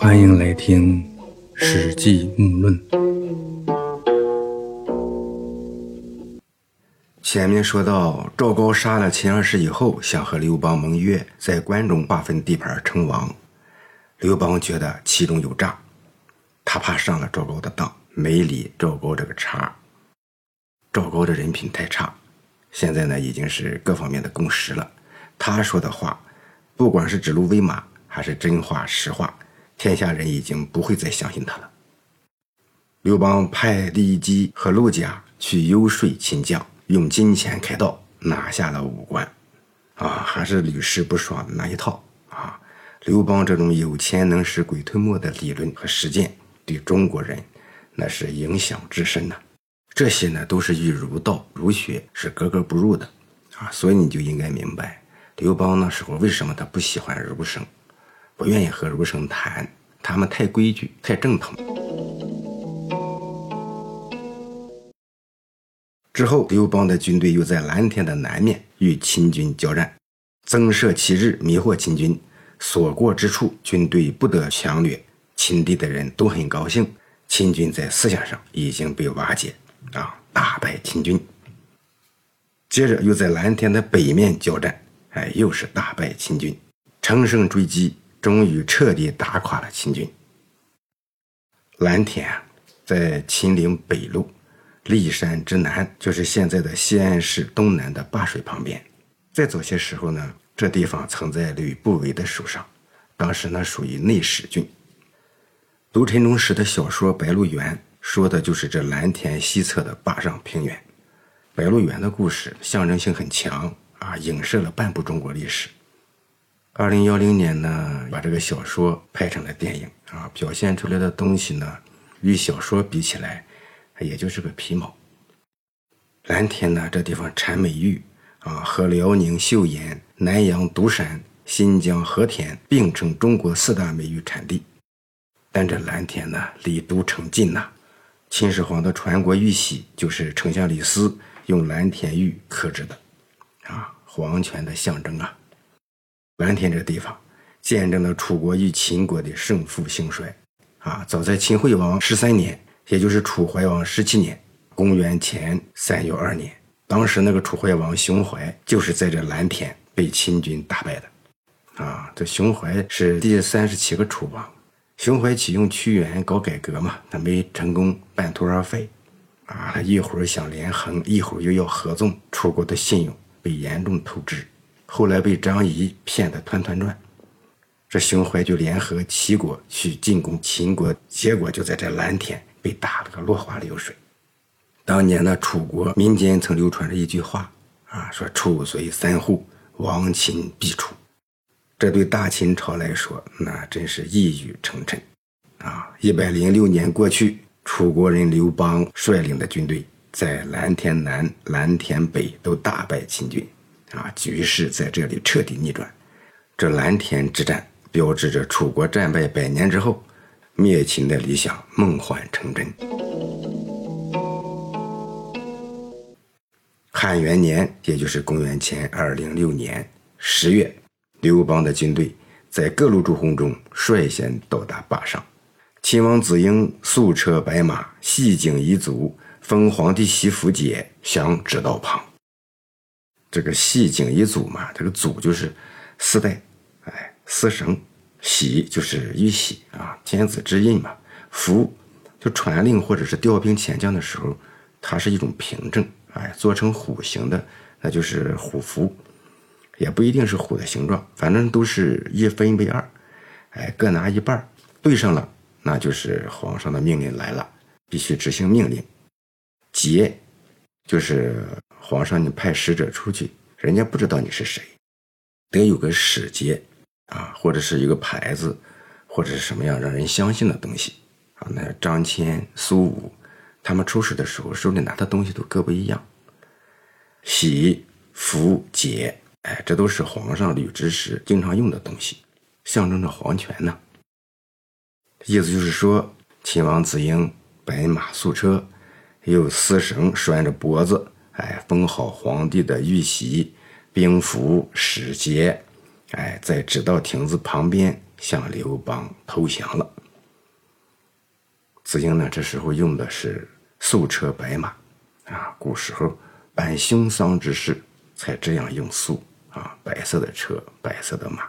欢迎来听《史记·木论》。前面说到，赵高杀了秦二世以后，想和刘邦盟约，在关中划分地盘称王。刘邦觉得其中有诈，他怕上了赵高的当，没理赵高这个茬。赵高的人品太差，现在呢已经是各方面的共识了。他说的话，不管是指鹿为马，还是真话实话，天下人已经不会再相信他了。刘邦派李基和陆贾去游说秦将，用金钱开道，拿下了武关。啊，还是屡试不爽的那一套啊！刘邦这种有钱能使鬼推磨的理论和实践，对中国人那是影响至深呐。这些呢，都是与儒道、儒学是格格不入的啊！所以你就应该明白，刘邦那时候为什么他不喜欢儒生，不愿意和儒生谈，他们太规矩、太正统。之后，刘邦的军队又在蓝田的南面与秦军交战，增设旗帜，迷惑秦军。所过之处，军队不得强掠。秦地的人都很高兴，秦军在思想上已经被瓦解，啊，大败秦军。接着又在蓝田的北面交战，哎，又是大败秦军，乘胜追击，终于彻底打垮了秦军。蓝田在秦岭北路。骊山之南，就是现在的西安市东南的灞水旁边。在早些时候呢，这地方曾在吕不韦的手上，当时呢属于内史郡。读陈忠实的小说《白鹿原》，说的就是这蓝田西侧的灞上平原。白鹿原的故事象征性很强啊，影射了半部中国历史。二零幺零年呢，把这个小说拍成了电影啊，表现出来的东西呢，与小说比起来。也就是个皮毛。蓝田呢，这地方产美玉啊，和辽宁岫岩、南阳独山、新疆和田并称中国四大美玉产地。但这蓝田呢，离都城近呐。秦始皇的传国玉玺就是丞相李斯用蓝田玉刻制的，啊，皇权的象征啊。蓝田这地方见证了楚国与秦国的胜负兴衰啊。早在秦惠王十三年。也就是楚怀王十七年，公元前三幺二年，当时那个楚怀王熊怀就是在这蓝田被秦军打败的，啊，这熊怀是第三十七个楚王，熊怀启用屈原搞改革嘛，他没成功，半途而废，啊，他一会儿想连横，一会儿又要合纵，楚国的信用被严重透支，后来被张仪骗得团团转。这熊怀就联合齐国去进攻秦国，结果就在这蓝田。被打了个落花流水。当年呢，楚国民间曾流传着一句话啊，说“楚虽三户，亡秦必楚”。这对大秦朝来说，那真是一语成谶啊！一百零六年过去，楚国人刘邦率领的军队在蓝田南、蓝田北都大败秦军，啊，局势在这里彻底逆转。这蓝田之战标志着楚国战败百年之后。灭秦的理想梦幻成真。汉元年，也就是公元前二零六年十月，刘邦的军队在各路诸侯中率先到达灞上。秦王子婴素车白马，系颈一卒，封皇帝媳妇节，降直道旁。这个系颈一组嘛，这个组就是丝带，哎，丝绳。玺就是玉玺啊，天子之印嘛。符就传令或者是调兵遣将的时候，它是一种凭证，哎，做成虎形的，那就是虎符，也不一定是虎的形状，反正都是一分为二，哎，各拿一半，对上了，那就是皇上的命令来了，必须执行命令。节就是皇上你派使者出去，人家不知道你是谁，得有个使节。啊，或者是一个牌子，或者是什么样让人相信的东西啊？那张骞、苏武，他们出使的时候手里拿的东西都各不一样。喜、福、节，哎，这都是皇上履职时经常用的东西，象征着皇权呢。意思就是说，秦王子婴白马素车，有丝绳拴着脖子，哎，封好皇帝的玉玺、兵符、使节。哎，在指道亭子旁边向刘邦投降了。子婴呢，这时候用的是素车白马，啊，古时候办凶丧之事才这样用素啊，白色的车，白色的马。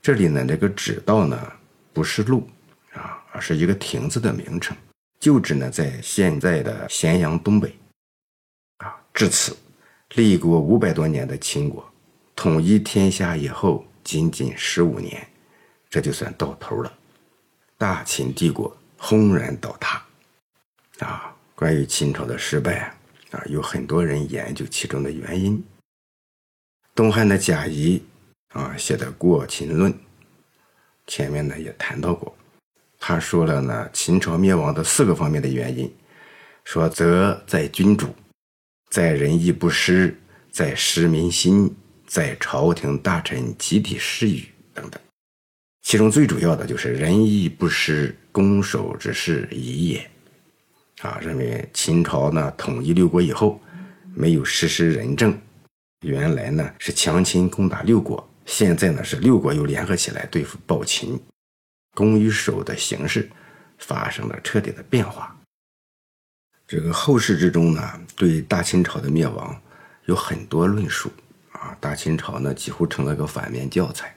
这里呢，这个指道呢，不是路啊，而是一个亭子的名称，旧址呢在现在的咸阳东北。至此，立国五百多年的秦国，统一天下以后，仅仅十五年，这就算到头了，大秦帝国轰然倒塌。啊，关于秦朝的失败啊，有很多人研究其中的原因。东汉的贾谊啊写的《过秦论》，前面呢也谈到过，他说了呢秦朝灭亡的四个方面的原因，说则在君主。在仁义不施，在失民心，在朝廷大臣集体失语等等，其中最主要的就是仁义不施，攻守之势已也。啊，认为秦朝呢统一六国以后，没有实施仁政，原来呢是强秦攻打六国，现在呢是六国又联合起来对付暴秦，攻与守的形势发生了彻底的变化。这个后世之中呢，对大清朝的灭亡有很多论述啊。大清朝呢，几乎成了个反面教材，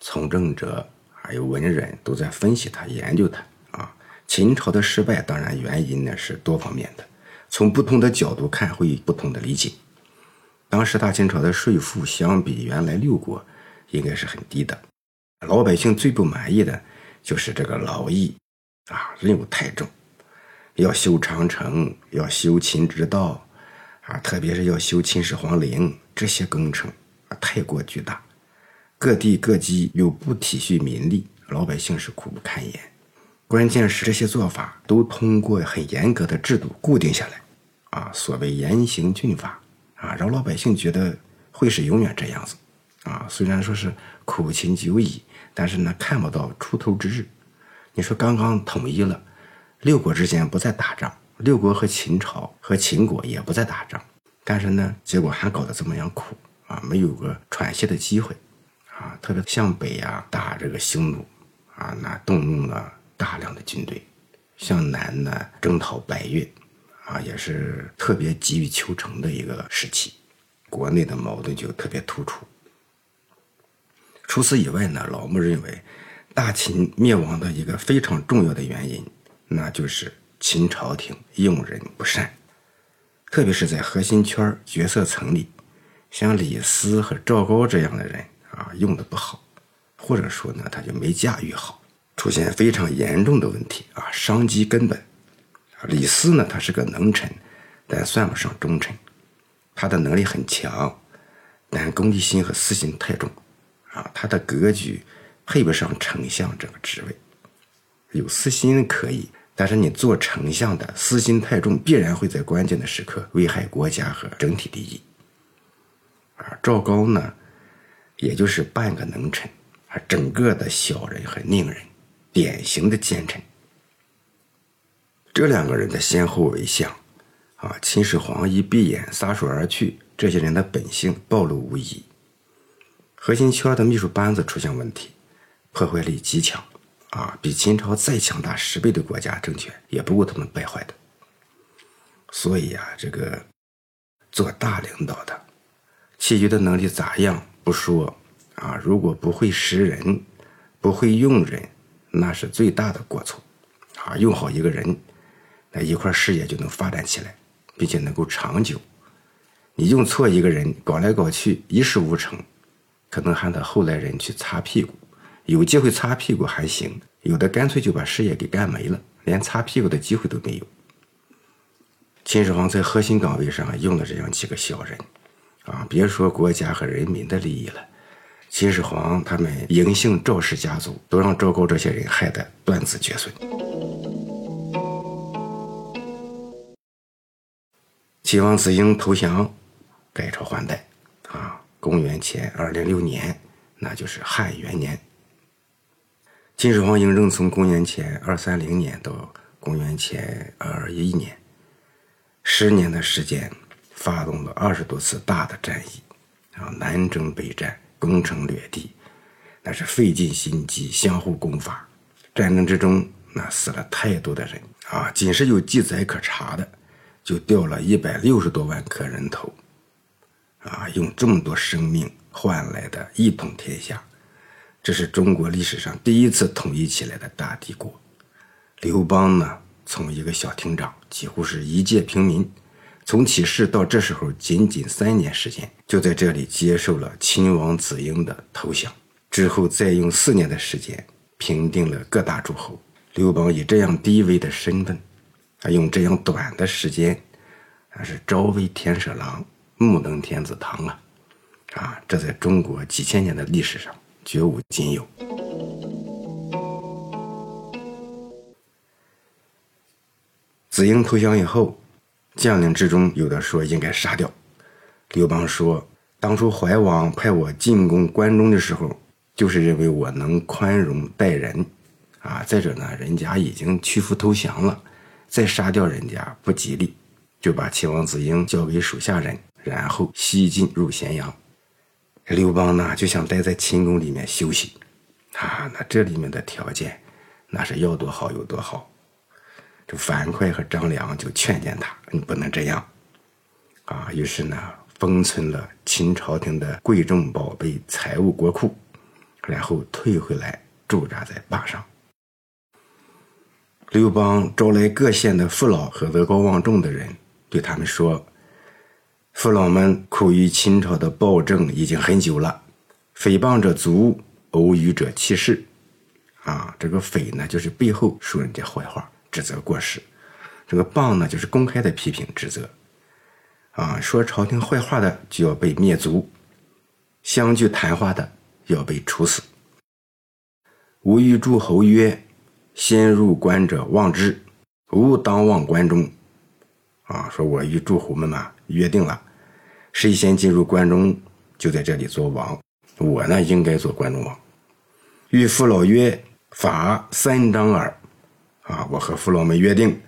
从政者还有文人都在分析它、研究它啊。秦朝的失败，当然原因呢是多方面的，从不同的角度看会有不同的理解。当时大清朝的税赋相比原来六国，应该是很低的，老百姓最不满意的就是这个劳役啊，任务太重。要修长城，要修秦之道，啊，特别是要修秦始皇陵，这些工程啊太过巨大，各地各级又不体恤民力，老百姓是苦不堪言。关键是这些做法都通过很严格的制度固定下来，啊，所谓严刑峻法，啊，让老百姓觉得会是永远这样子，啊，虽然说是苦秦久矣，但是呢看不到出头之日。你说刚刚统一了。六国之间不再打仗，六国和秦朝和秦国也不再打仗，但是呢，结果还搞得这么样苦啊，没有个喘息的机会，啊，特别向北呀打这个匈奴，啊，那动用了大量的军队，向南呢征讨百越，啊，也是特别急于求成的一个时期，国内的矛盾就特别突出。除此以外呢，老穆认为，大秦灭亡的一个非常重要的原因。那就是秦朝廷用人不善，特别是在核心圈决策层里，像李斯和赵高这样的人啊，用的不好，或者说呢，他就没驾驭好，出现非常严重的问题啊，伤及根本。李斯呢，他是个能臣，但算不上忠臣，他的能力很强，但功利心和私心太重，啊，他的格局配不上丞相这个职位。有私心可以，但是你做丞相的私心太重，必然会在关键的时刻危害国家和整体利益。而赵高呢，也就是半个能臣，而整个的小人和佞人，典型的奸臣。这两个人的先后为相，啊，秦始皇一闭眼撒手而去，这些人的本性暴露无遗。核心圈的秘书班子出现问题，破坏力极强。啊，比秦朝再强大十倍的国家政权也不够他们败坏的。所以啊，这个做大领导的，其余的能力咋样不说啊，如果不会识人，不会用人，那是最大的过错。啊，用好一个人，那一块事业就能发展起来，并且能够长久。你用错一个人，搞来搞去一事无成，可能还得后来人去擦屁股。有机会擦屁股还行，有的干脆就把事业给干没了，连擦屁股的机会都没有。秦始皇在核心岗位上用了这样几个小人，啊，别说国家和人民的利益了，秦始皇他们嬴姓赵氏家族都让赵高这些人害得断子绝孙。秦王子婴投降，改朝换代，啊，公元前二零六年，那就是汉元年。秦始皇嬴政从公元前二三零年到公元前二一年，十年的时间，发动了二十多次大的战役，啊，南征北战，攻城略地，那是费尽心机，相互攻伐。战争之中，那死了太多的人啊！仅是有记载可查的，就掉了一百六十多万颗人头，啊，用这么多生命换来的一统天下，这是中国历史上第一次统一起来的大帝国。刘邦呢，从一个小亭长，几乎是一介平民，从起事到这时候仅仅三年时间，就在这里接受了秦王子婴的投降，之后再用四年的时间。平定了各大诸侯，刘邦以这样低微的身份，啊，用这样短的时间，啊，是朝为天舍郎，暮登天子堂啊，啊，这在中国几千年的历史上绝无仅有。子婴投降以后，将领之中有的说应该杀掉，刘邦说，当初怀王派我进攻关中的时候。就是认为我能宽容待人，啊，再者呢，人家已经屈服投降了，再杀掉人家不吉利，就把秦王子婴交给手下人，然后西进入咸阳。刘邦呢就想待在秦宫里面休息，啊，那这里面的条件，那是要多好有多好。这樊哙和张良就劝谏他，你不能这样，啊，于是呢封存了秦朝廷的贵重宝贝、财物、国库。然后退回来驻扎在坝上。刘邦招来各县的父老和德高望重的人，对他们说：“父老们苦于秦朝的暴政已经很久了，诽谤者足，殴语者气势。啊，这个诽呢，就是背后说人家坏话，指责过失；这个谤呢，就是公开的批评指责。啊，说朝廷坏话的就要被灭族，相聚谈话的。”要被处死。吾与诸侯曰：“先入关者望之，吾当望关中。”啊，说我与诸侯们嘛约定了，谁先进入关中，就在这里做王。我呢，应该做关中王。与父老曰：“法三章耳。”啊，我和父老们约定，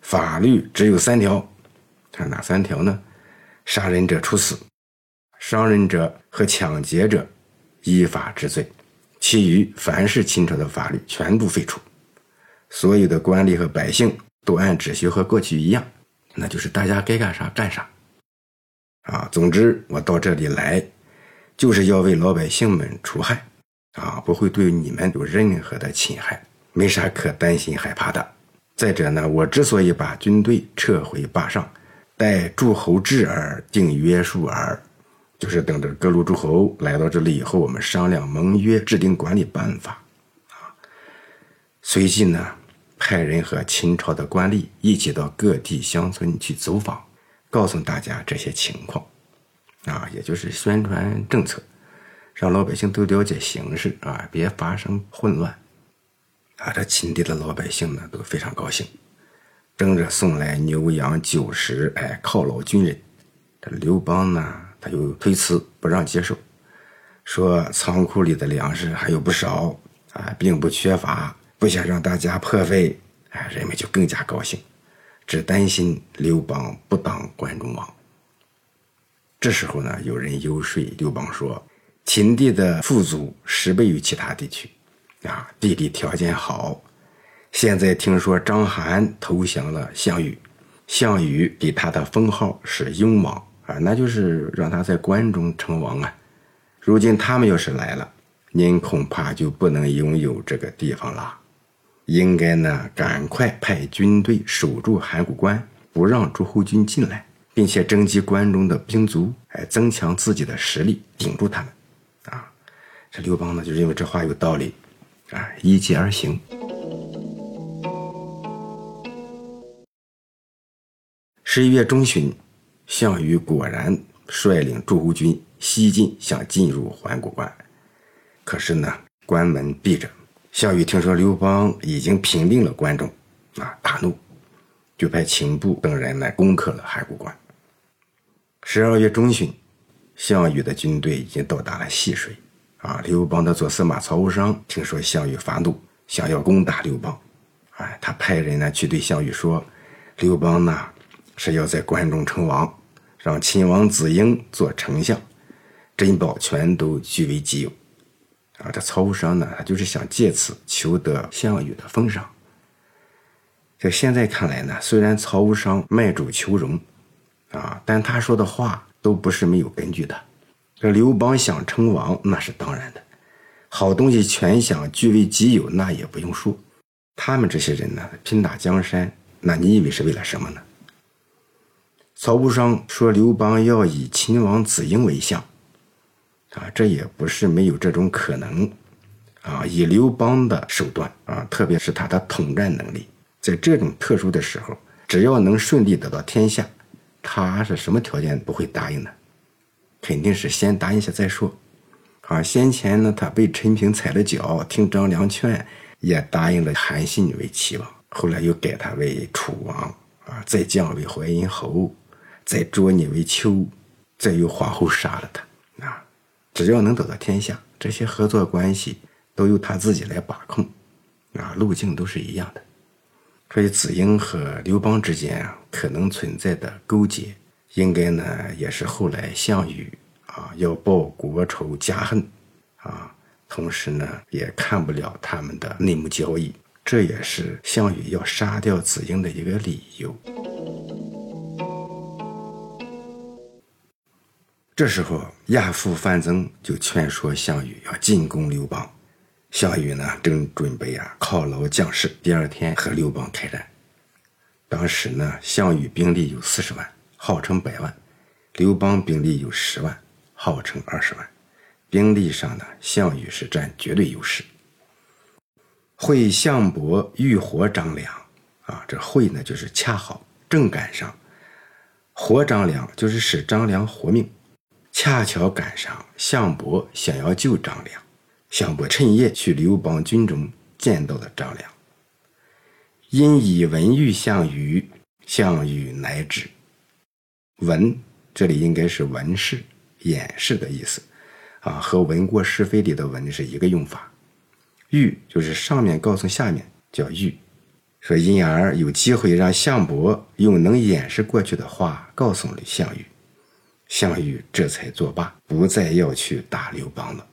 法律只有三条。看哪三条呢？杀人者处死，伤人者和抢劫者。依法治罪，其余凡是秦朝的法律全部废除，所有的官吏和百姓都按秩序和过去一样，那就是大家该干啥干啥。啊，总之我到这里来，就是要为老百姓们除害，啊，不会对你们有任何的侵害，没啥可担心害怕的。再者呢，我之所以把军队撤回坝上，待诸侯至而定约束而。就是等着各路诸侯来到这里以后，我们商量盟约，制定管理办法，啊，随即呢，派人和秦朝的官吏一起到各地乡村去走访，告诉大家这些情况，啊，也就是宣传政策，让老百姓都了解形势啊，别发生混乱，啊，这秦地的老百姓呢都非常高兴，争着送来牛羊酒食，哎，犒劳军人。这刘邦呢？他就推辞不让接受，说仓库里的粮食还有不少啊，并不缺乏，不想让大家破费，哎，人们就更加高兴，只担心刘邦不当关中王。这时候呢，有人游说刘邦说，秦地的富足十倍于其他地区，啊，地理条件好。现在听说章邯投降了项羽，项羽给他的封号是雍王。啊，那就是让他在关中称王啊！如今他们要是来了，您恐怕就不能拥有这个地方了。应该呢，赶快派军队守住函谷关，不让诸侯军进来，并且征集关中的兵卒，哎，增强自己的实力，顶住他们。啊，这刘邦呢，就认为这话有道理，啊，依计而行。十一月中旬。项羽果然率领诸侯军西进，想进入函谷关。可是呢，关门闭着。项羽听说刘邦已经平定了关中，啊，大怒，就派秦布等人来攻克了函谷关。十二月中旬，项羽的军队已经到达了细水。啊，刘邦的左司马曹无伤听说项羽发怒，想要攻打刘邦，哎，他派人呢去对项羽说：“刘邦呢？”是要在关中称王，让秦王子婴做丞相，珍宝全都据为己有。啊，这曹无伤呢，他就是想借此求得项羽的封赏。这现在看来呢，虽然曹无伤卖主求荣，啊，但他说的话都不是没有根据的。这刘邦想称王，那是当然的；好东西全想据为己有，那也不用说。他们这些人呢，拼打江山，那你以为是为了什么呢？曹无伤说刘邦要以秦王子婴为相，啊，这也不是没有这种可能，啊，以刘邦的手段啊，特别是他的统战能力，在这种特殊的时候，只要能顺利得到天下，他是什么条件不会答应呢？肯定是先答应下再说。啊，先前呢，他被陈平踩了脚，听张良劝，也答应了韩信为齐王，后来又改他为楚王，啊，再降为淮阴侯。再捉你为囚，再由皇后杀了他！只要能得到天下，这些合作关系都由他自己来把控啊，路径都是一样的。所以子婴和刘邦之间啊，可能存在的勾结，应该呢也是后来项羽啊要报国仇家恨啊，同时呢也看不了他们的内幕交易，这也是项羽要杀掉子婴的一个理由。这时候，亚父范增就劝说项羽要进攻刘邦。项羽呢，正准备啊犒劳将士，第二天和刘邦开战。当时呢，项羽兵力有四十万，号称百万；刘邦兵力有十万，号称二十万。兵力上呢，项羽是占绝对优势。会项伯欲活张良，啊，这会呢就是恰好正赶上，活张良就是使张良活命。恰巧赶上项伯想要救张良，项伯趁夜去刘邦军中见到了张良。因以文遇项羽，项羽乃止。文这里应该是文饰、掩饰的意思，啊，和闻过是非里的文是一个用法。遇就是上面告诉下面叫遇，说因而有机会让项伯用能掩饰过去的话告诉了项羽。项羽这才作罢，不再要去打刘邦了。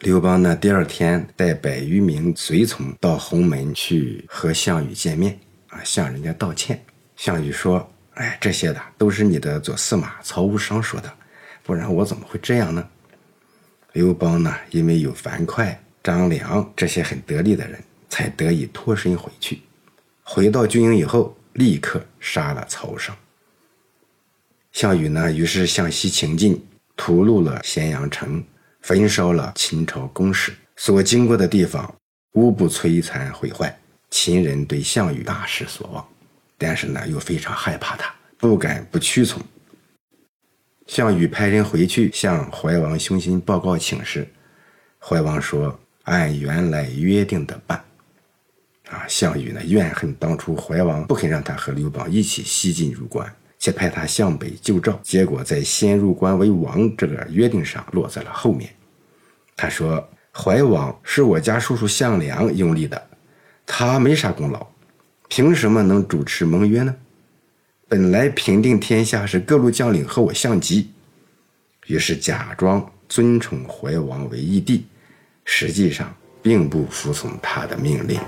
刘邦呢，第二天带百余名随从到鸿门去和项羽见面，啊，向人家道歉。项羽说：“哎，这些的都是你的左司马曹无伤说的，不然我怎么会这样呢？”刘邦呢，因为有樊哙、张良这些很得力的人，才得以脱身回去。回到军营以后，立刻杀了曹尚。项羽呢，于是向西行进，屠戮了咸阳城，焚烧了秦朝宫室，所经过的地方无不摧残毁坏。秦人对项羽大失所望，但是呢，又非常害怕他，不敢不屈从。项羽派人回去向怀王兄心报告请示，怀王说：“按原来约定的办。”啊，项羽呢，怨恨当初怀王不肯让他和刘邦一起西进入关。且派他向北救赵，结果在先入关为王这个约定上落在了后面。他说：“怀王是我家叔叔项梁拥立的，他没啥功劳，凭什么能主持盟约呢？本来平定天下是各路将领和我相急，于是假装尊崇怀王为义帝，实际上并不服从他的命令。”